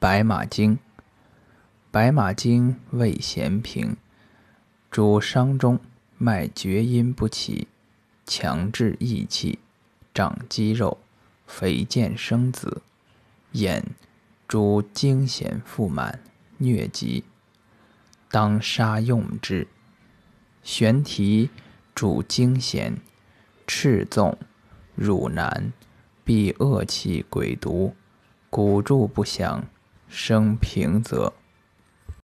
白马经，白马经味咸平，主伤中，脉厥阴不起，强制益气，长肌肉，肥健生子。眼主惊痫腹满，疟疾，当杀用之。玄提主惊痫，赤纵，乳难，必恶气鬼毒，骨柱不祥。生平则。